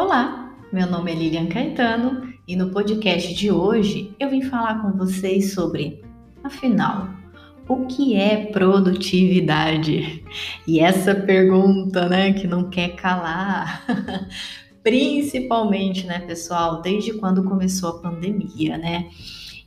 Olá, meu nome é Lilian Caetano e no podcast de hoje eu vim falar com vocês sobre, afinal, o que é produtividade? E essa pergunta, né, que não quer calar, principalmente, né, pessoal, desde quando começou a pandemia, né?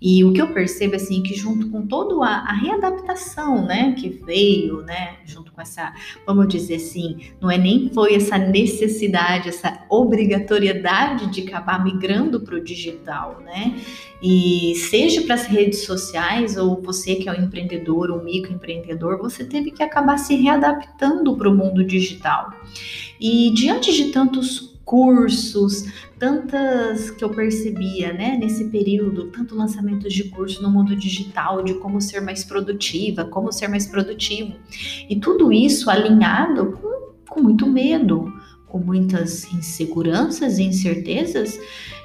E o que eu percebo assim é que junto com toda a, readaptação, né, que veio, né, junto com essa, vamos dizer assim, não é nem foi essa necessidade, essa obrigatoriedade de acabar migrando para o digital, né? E seja para as redes sociais ou você que é um empreendedor, um microempreendedor, você teve que acabar se readaptando para o mundo digital. E diante de tantos cursos, tantas que eu percebia, né, nesse período, tanto lançamentos de curso no mundo digital, de como ser mais produtiva, como ser mais produtivo. E tudo isso alinhado com, com muito medo, com muitas inseguranças e incertezas,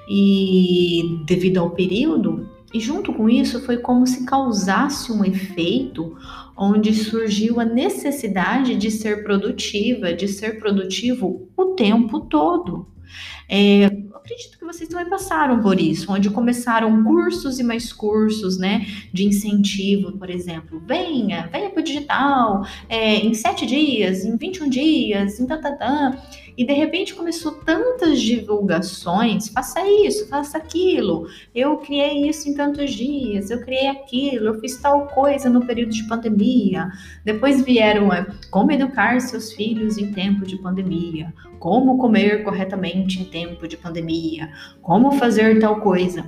e devido ao período, e junto com isso foi como se causasse um efeito onde surgiu a necessidade de ser produtiva, de ser produtivo o tempo todo. É, acredito que vocês também passaram por isso, onde começaram cursos e mais cursos, né, de incentivo, por exemplo, venha, venha para o digital, é, em sete dias, em 21 dias, em tatatã. E de repente começou tantas divulgações, faça isso, faça aquilo, eu criei isso em tantos dias, eu criei aquilo, eu fiz tal coisa no período de pandemia. Depois vieram é, como educar seus filhos em tempo de pandemia, como comer corretamente em tempo de pandemia, como fazer tal coisa.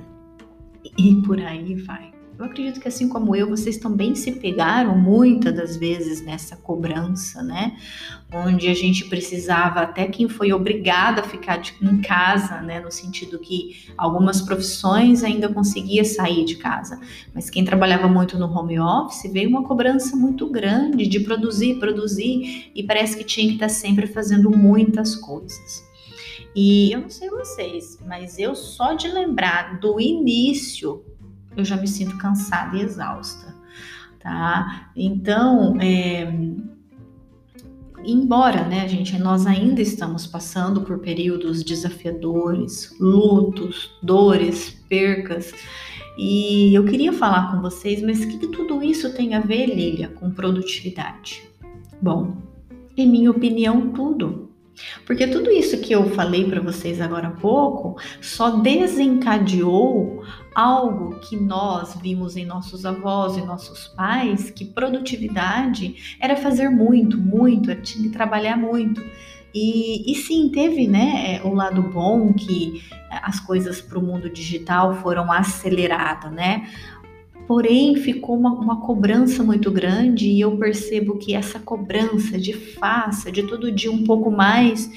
E por aí vai. Eu acredito que assim como eu, vocês também se pegaram muitas das vezes nessa cobrança, né? Onde a gente precisava, até quem foi obrigado a ficar em casa, né? No sentido que algumas profissões ainda conseguia sair de casa, mas quem trabalhava muito no home office veio uma cobrança muito grande de produzir, produzir, e parece que tinha que estar sempre fazendo muitas coisas. E eu não sei vocês, mas eu só de lembrar do início eu já me sinto cansada e exausta, tá? Então, é, embora, né, gente, nós ainda estamos passando por períodos desafiadores, lutos, dores, percas, e eu queria falar com vocês, mas o que, que tudo isso tem a ver, Lilia, com produtividade? Bom, em minha opinião, tudo. Porque tudo isso que eu falei para vocês agora há pouco só desencadeou algo que nós vimos em nossos avós e nossos pais, que produtividade era fazer muito, muito, tinha que trabalhar muito. E, e sim, teve né, o lado bom que as coisas para o mundo digital foram aceleradas, né? Porém, ficou uma, uma, cobrança muito grande e eu percebo que essa cobrança de faça, de todo dia um pouco mais,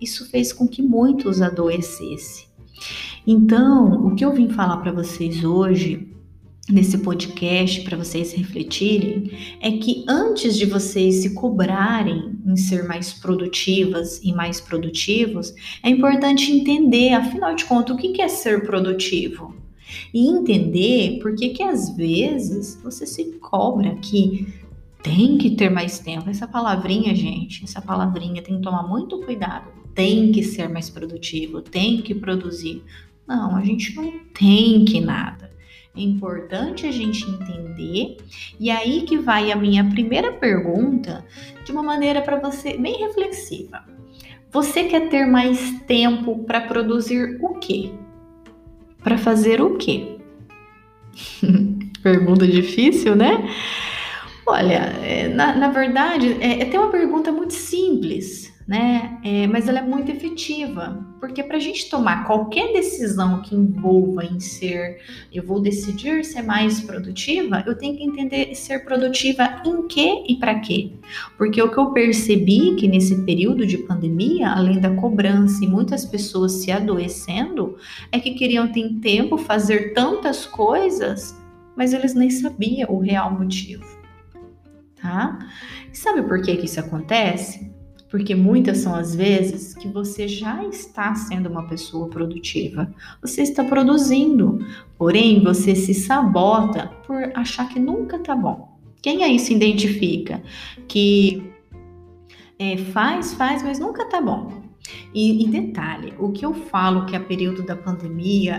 isso fez com que muitos adoecessem. Então, o que eu vim falar para vocês hoje, nesse podcast, para vocês refletirem, é que antes de vocês se cobrarem em ser mais produtivas e mais produtivos, é importante entender, afinal de contas, o que é ser produtivo e entender por que que às vezes você se cobra que tem que ter mais tempo. Essa palavrinha, gente, essa palavrinha tem que tomar muito cuidado. Tem que ser mais produtivo, tem que produzir. Não, a gente não tem que nada. É importante a gente entender. E aí que vai a minha primeira pergunta, de uma maneira para você bem reflexiva. Você quer ter mais tempo para produzir o quê? Para fazer o quê? pergunta difícil, né? Olha, é, na, na verdade, é, é tem uma pergunta muito simples, né? É, mas ela é muito efetiva, porque para a gente tomar qualquer decisão que envolva em ser, eu vou decidir ser mais produtiva, eu tenho que entender ser produtiva em quê e para quê. Porque o que eu percebi que nesse período de pandemia, além da cobrança e muitas pessoas se adoecendo, é que queriam ter tempo fazer tantas coisas, mas eles nem sabiam o real motivo. Tá? E sabe por que, que isso acontece? Porque muitas são as vezes que você já está sendo uma pessoa produtiva, você está produzindo, porém você se sabota por achar que nunca tá bom. Quem aí se identifica que é, faz, faz, mas nunca tá bom? E, e, detalhe, o que eu falo que a período da pandemia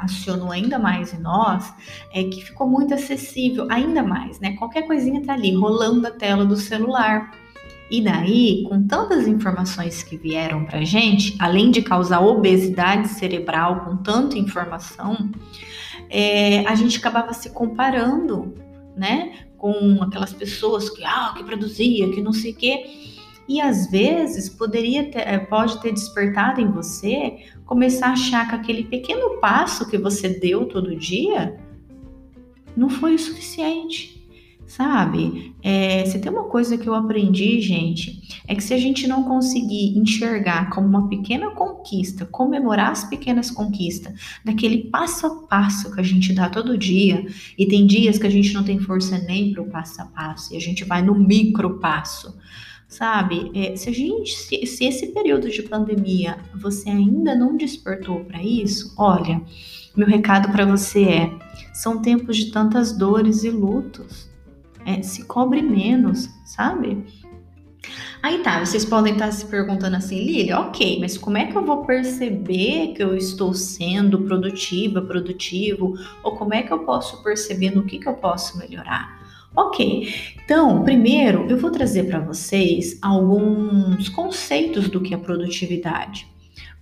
acionou ainda mais em nós é que ficou muito acessível, ainda mais, né? Qualquer coisinha tá ali rolando a tela do celular. E daí, com tantas informações que vieram pra gente, além de causar obesidade cerebral com tanta informação, é, a gente acabava se comparando, né? Com aquelas pessoas que, ah, que produzia, que não sei o quê e às vezes poderia ter, eh, pode ter despertado em você começar a achar que aquele pequeno passo que você deu todo dia não foi o suficiente, sabe? É, se tem uma coisa que eu aprendi, gente, é que se a gente não conseguir enxergar como uma pequena conquista, comemorar as pequenas conquistas, daquele passo a passo que a gente dá todo dia, e tem dias que a gente não tem força nem para o passo a passo, e a gente vai no micro passo sabe? É, se a gente, se, se esse período de pandemia você ainda não despertou para isso, olha, meu recado para você é: são tempos de tantas dores e lutos. É, se cobre menos, sabe? Aí tá, vocês podem estar se perguntando assim, Lilia, ok, mas como é que eu vou perceber que eu estou sendo produtiva, produtivo? Ou como é que eu posso perceber no que, que eu posso melhorar? Ok, então, primeiro eu vou trazer para vocês alguns conceitos do que é produtividade.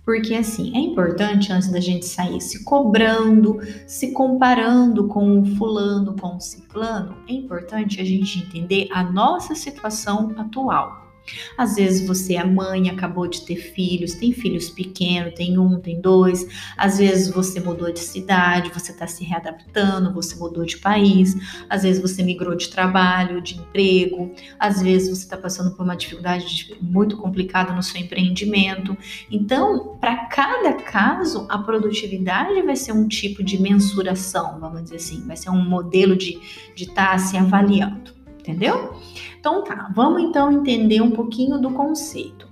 Porque assim, é importante antes da gente sair se cobrando, se comparando com o fulano, com o ciclano, é importante a gente entender a nossa situação atual. Às vezes você é mãe, acabou de ter filhos, tem filhos pequenos, tem um, tem dois. Às vezes você mudou de cidade, você está se readaptando, você mudou de país. Às vezes você migrou de trabalho, de emprego. Às vezes você está passando por uma dificuldade muito complicada no seu empreendimento. Então, para cada caso, a produtividade vai ser um tipo de mensuração, vamos dizer assim, vai ser um modelo de estar tá se avaliando, entendeu? Então tá, vamos então entender um pouquinho do conceito.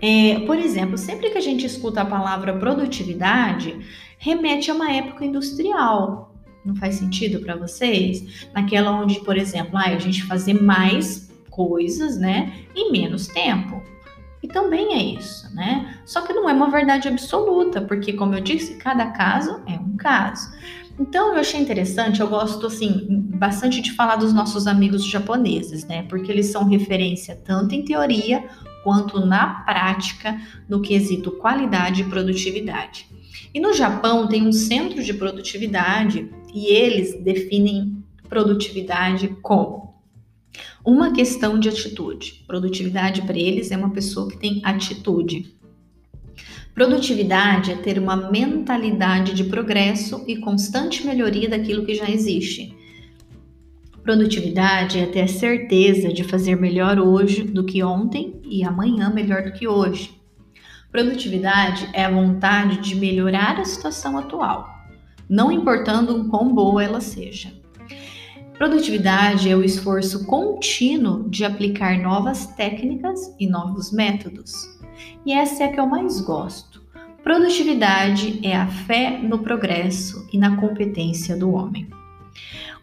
É, por exemplo, sempre que a gente escuta a palavra produtividade, remete a uma época industrial. Não faz sentido para vocês? Naquela onde, por exemplo, ah, a gente fazer mais coisas, né, em menos tempo. E também é isso, né? Só que não é uma verdade absoluta, porque, como eu disse, cada caso é um caso. Então eu achei interessante, eu gosto assim bastante de falar dos nossos amigos japoneses, né? Porque eles são referência tanto em teoria quanto na prática no quesito qualidade e produtividade. E no Japão tem um centro de produtividade e eles definem produtividade como uma questão de atitude. Produtividade para eles é uma pessoa que tem atitude. Produtividade é ter uma mentalidade de progresso e constante melhoria daquilo que já existe. Produtividade é ter a certeza de fazer melhor hoje do que ontem e amanhã melhor do que hoje. Produtividade é a vontade de melhorar a situação atual, não importando o quão boa ela seja. Produtividade é o esforço contínuo de aplicar novas técnicas e novos métodos. E essa é a que eu mais gosto. Produtividade é a fé no progresso e na competência do homem.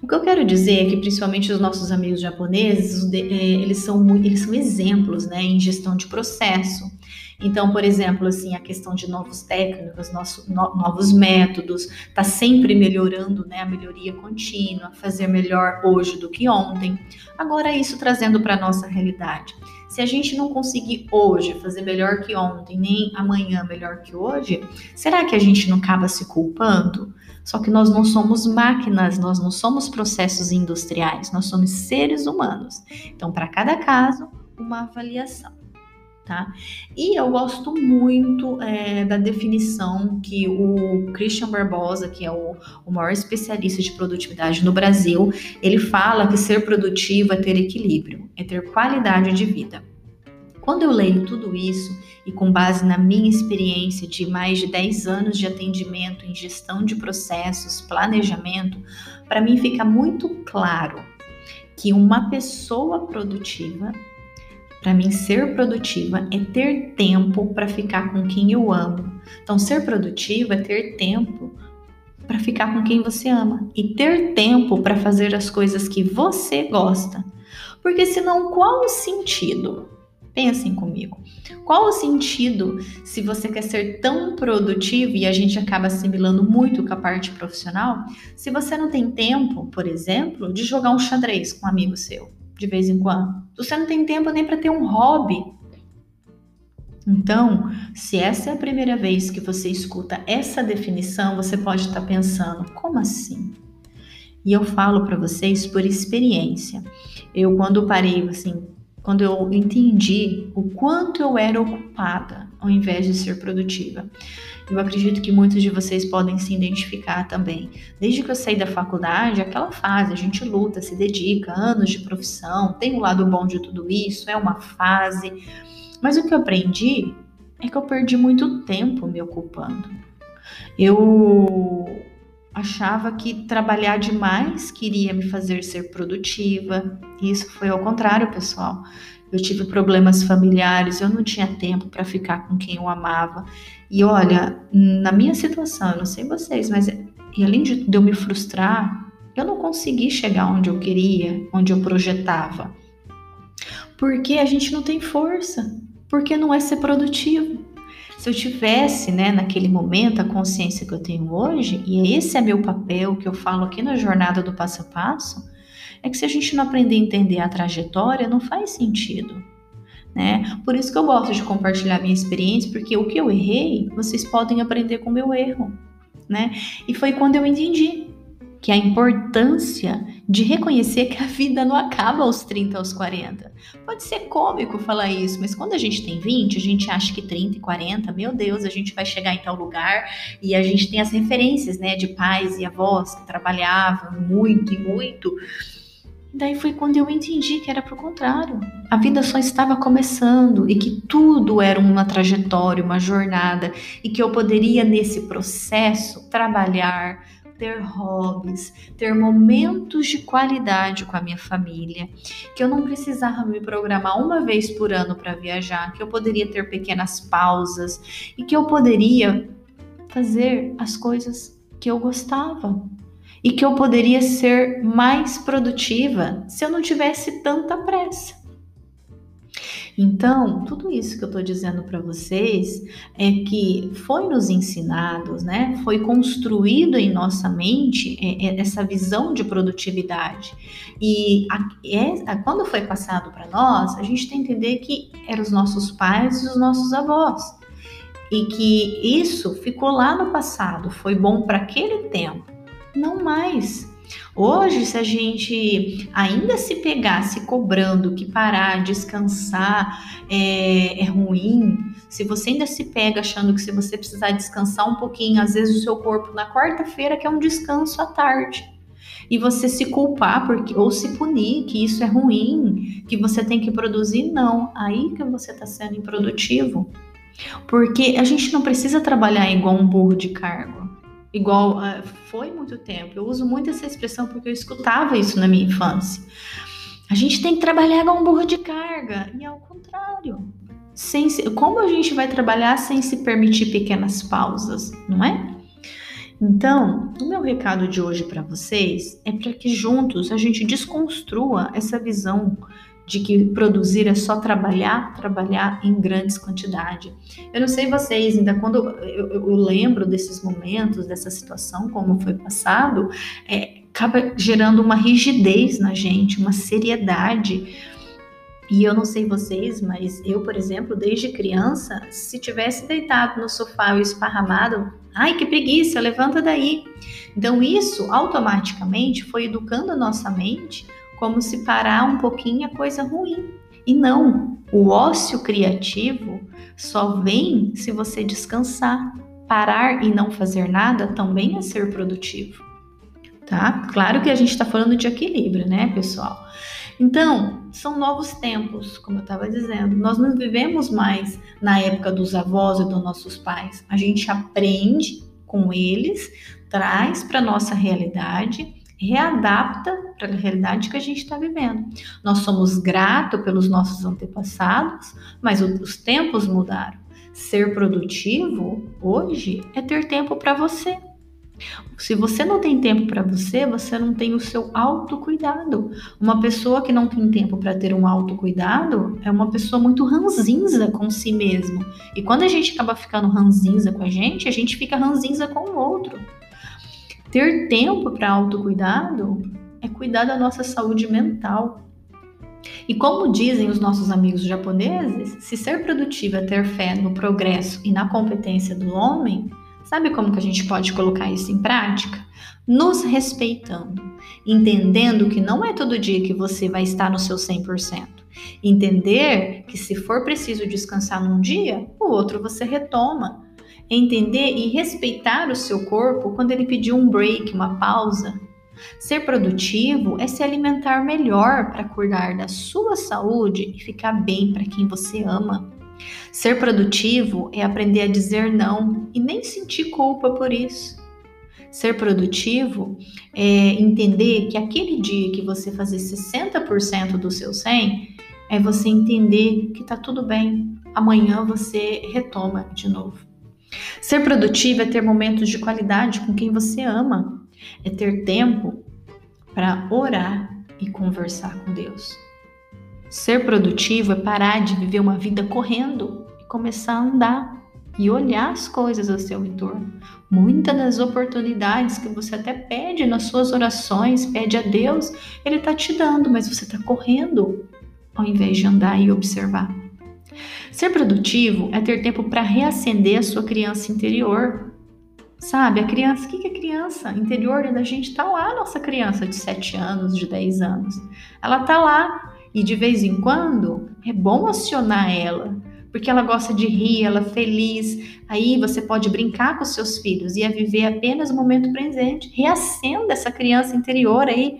O que eu quero dizer é que, principalmente os nossos amigos japoneses, é, eles são, eles são exemplos né, em gestão de processo. Então, por exemplo, assim, a questão de novos técnicos, nosso, no, novos métodos, tá sempre melhorando, né, a melhoria contínua, fazer melhor hoje do que ontem. Agora, isso trazendo para nossa realidade. Se a gente não conseguir hoje fazer melhor que ontem, nem amanhã melhor que hoje, será que a gente não acaba se culpando? Só que nós não somos máquinas, nós não somos processos industriais, nós somos seres humanos. Então, para cada caso, uma avaliação. Tá? E eu gosto muito é, da definição que o Christian Barbosa, que é o, o maior especialista de produtividade no Brasil, ele fala que ser produtivo é ter equilíbrio, é ter qualidade de vida. Quando eu leio tudo isso, e com base na minha experiência de mais de 10 anos de atendimento em gestão de processos, planejamento, para mim fica muito claro que uma pessoa produtiva para mim, ser produtiva é ter tempo para ficar com quem eu amo. Então, ser produtiva é ter tempo para ficar com quem você ama e ter tempo para fazer as coisas que você gosta. Porque senão, qual o sentido? Pensem comigo. Qual o sentido se você quer ser tão produtivo e a gente acaba assimilando muito com a parte profissional, se você não tem tempo, por exemplo, de jogar um xadrez com um amigo seu, de vez em quando? Você não tem tempo nem para ter um hobby. Então, se essa é a primeira vez que você escuta essa definição, você pode estar pensando: como assim? E eu falo para vocês por experiência. Eu, quando parei, assim, quando eu entendi o quanto eu era ocupada ao invés de ser produtiva. Eu acredito que muitos de vocês podem se identificar também. Desde que eu saí da faculdade, aquela fase, a gente luta, se dedica, anos de profissão, tem um lado bom de tudo isso, é uma fase. Mas o que eu aprendi é que eu perdi muito tempo me ocupando. Eu achava que trabalhar demais queria me fazer ser produtiva. Isso foi ao contrário, pessoal. Eu tive problemas familiares, eu não tinha tempo para ficar com quem eu amava. E olha, na minha situação, eu não sei vocês, mas e além de eu me frustrar, eu não consegui chegar onde eu queria, onde eu projetava. Porque a gente não tem força, porque não é ser produtivo. Se eu tivesse, né, naquele momento, a consciência que eu tenho hoje, e esse é meu papel que eu falo aqui na jornada do passo a passo, é que se a gente não aprender a entender a trajetória, não faz sentido. Né? Por isso que eu gosto de compartilhar minha experiência, porque o que eu errei, vocês podem aprender com o meu erro. Né? E foi quando eu entendi que a importância de reconhecer que a vida não acaba aos 30, aos 40. Pode ser cômico falar isso, mas quando a gente tem 20, a gente acha que 30 e 40, meu Deus, a gente vai chegar em tal lugar e a gente tem as referências, né, de pais e avós que trabalhavam muito e muito. Daí foi quando eu entendi que era pro contrário. A vida só estava começando e que tudo era uma trajetória, uma jornada e que eu poderia nesse processo trabalhar, ter hobbies, ter momentos de qualidade com a minha família, que eu não precisava me programar uma vez por ano para viajar, que eu poderia ter pequenas pausas e que eu poderia fazer as coisas que eu gostava e que eu poderia ser mais produtiva se eu não tivesse tanta pressa. Então, tudo isso que eu estou dizendo para vocês é que foi nos ensinados, né? Foi construído em nossa mente é, é, essa visão de produtividade. E é, quando foi passado para nós, a gente tem que entender que eram os nossos pais e os nossos avós. E que isso ficou lá no passado, foi bom para aquele tempo, não mais. Hoje, se a gente ainda se pegasse cobrando que parar, descansar é, é ruim, se você ainda se pega achando que se você precisar descansar um pouquinho, às vezes o seu corpo na quarta-feira quer um descanso à tarde e você se culpar porque ou se punir que isso é ruim, que você tem que produzir, não. Aí que você está sendo improdutivo. Porque a gente não precisa trabalhar igual um burro de cargo igual uh, foi muito tempo. Eu uso muito essa expressão porque eu escutava isso na minha infância. A gente tem que trabalhar com um burro de carga e ao contrário. Sem se, como a gente vai trabalhar sem se permitir pequenas pausas, não é? Então, o meu recado de hoje para vocês é para que juntos a gente desconstrua essa visão de que produzir é só trabalhar, trabalhar em grandes quantidades. Eu não sei vocês, ainda quando eu, eu lembro desses momentos, dessa situação, como foi passado, é, acaba gerando uma rigidez na gente, uma seriedade. E eu não sei vocês, mas eu, por exemplo, desde criança, se tivesse deitado no sofá e esparramado, ai que preguiça, levanta daí. Então isso automaticamente foi educando a nossa mente como se parar um pouquinho é coisa ruim. E não, o ócio criativo só vem se você descansar. Parar e não fazer nada também é ser produtivo. Tá? Claro que a gente está falando de equilíbrio, né, pessoal? Então, são novos tempos, como eu estava dizendo. Nós não vivemos mais na época dos avós e dos nossos pais. A gente aprende com eles, traz para nossa realidade readapta para a realidade que a gente está vivendo. Nós somos gratos pelos nossos antepassados, mas os tempos mudaram. Ser produtivo hoje é ter tempo para você. Se você não tem tempo para você, você não tem o seu autocuidado. Uma pessoa que não tem tempo para ter um autocuidado é uma pessoa muito ranzinza com si mesmo. E quando a gente acaba ficando ranzinza com a gente, a gente fica ranzinza com o outro. Ter tempo para autocuidado é cuidar da nossa saúde mental. E como dizem os nossos amigos japoneses, se ser produtivo é ter fé no progresso e na competência do homem, sabe como que a gente pode colocar isso em prática? Nos respeitando, entendendo que não é todo dia que você vai estar no seu 100%. Entender que se for preciso descansar num dia, o outro você retoma. Entender e respeitar o seu corpo quando ele pedir um break, uma pausa, Ser produtivo é se alimentar melhor para cuidar da sua saúde e ficar bem para quem você ama. Ser produtivo é aprender a dizer não e nem sentir culpa por isso. Ser produtivo é entender que aquele dia que você fazer 60% do seu 100 é você entender que tá tudo bem. Amanhã você retoma de novo. Ser produtivo é ter momentos de qualidade com quem você ama é ter tempo para orar e conversar com Deus. Ser produtivo é parar de viver uma vida correndo e começar a andar e olhar as coisas ao seu entorno. Muitas das oportunidades que você até pede nas suas orações, pede a Deus, Ele está te dando, mas você está correndo ao invés de andar e observar. Ser produtivo é ter tempo para reacender a sua criança interior, Sabe, a criança, o que é criança? Interior da gente tá lá, nossa criança de 7 anos, de 10 anos. Ela tá lá e de vez em quando é bom acionar ela, porque ela gosta de rir, ela é feliz. Aí você pode brincar com seus filhos e a viver apenas o momento presente. Reacenda essa criança interior aí.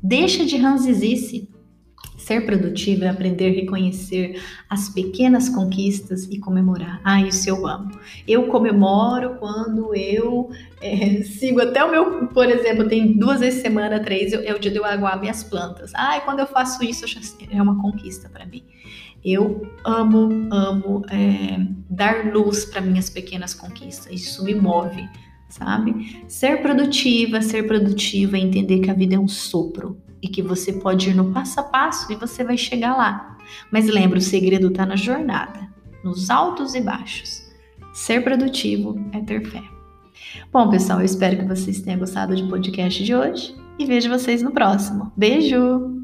Deixa de ranzizice. Ser produtivo é aprender a reconhecer as pequenas conquistas e comemorar. Ah, isso eu amo. Eu comemoro quando eu é, sigo até o meu, por exemplo, tem duas vezes semana, três, é o dia de eu aguar minhas plantas. Ah, quando eu faço isso, é uma conquista para mim. Eu amo, amo é, dar luz para minhas pequenas conquistas. Isso me move, sabe? Ser produtiva, ser produtiva é entender que a vida é um sopro e que você pode ir no passo a passo e você vai chegar lá. Mas lembra, o segredo está na jornada, nos altos e baixos. Ser produtivo é ter fé. Bom, pessoal, eu espero que vocês tenham gostado do podcast de hoje e vejo vocês no próximo. Beijo!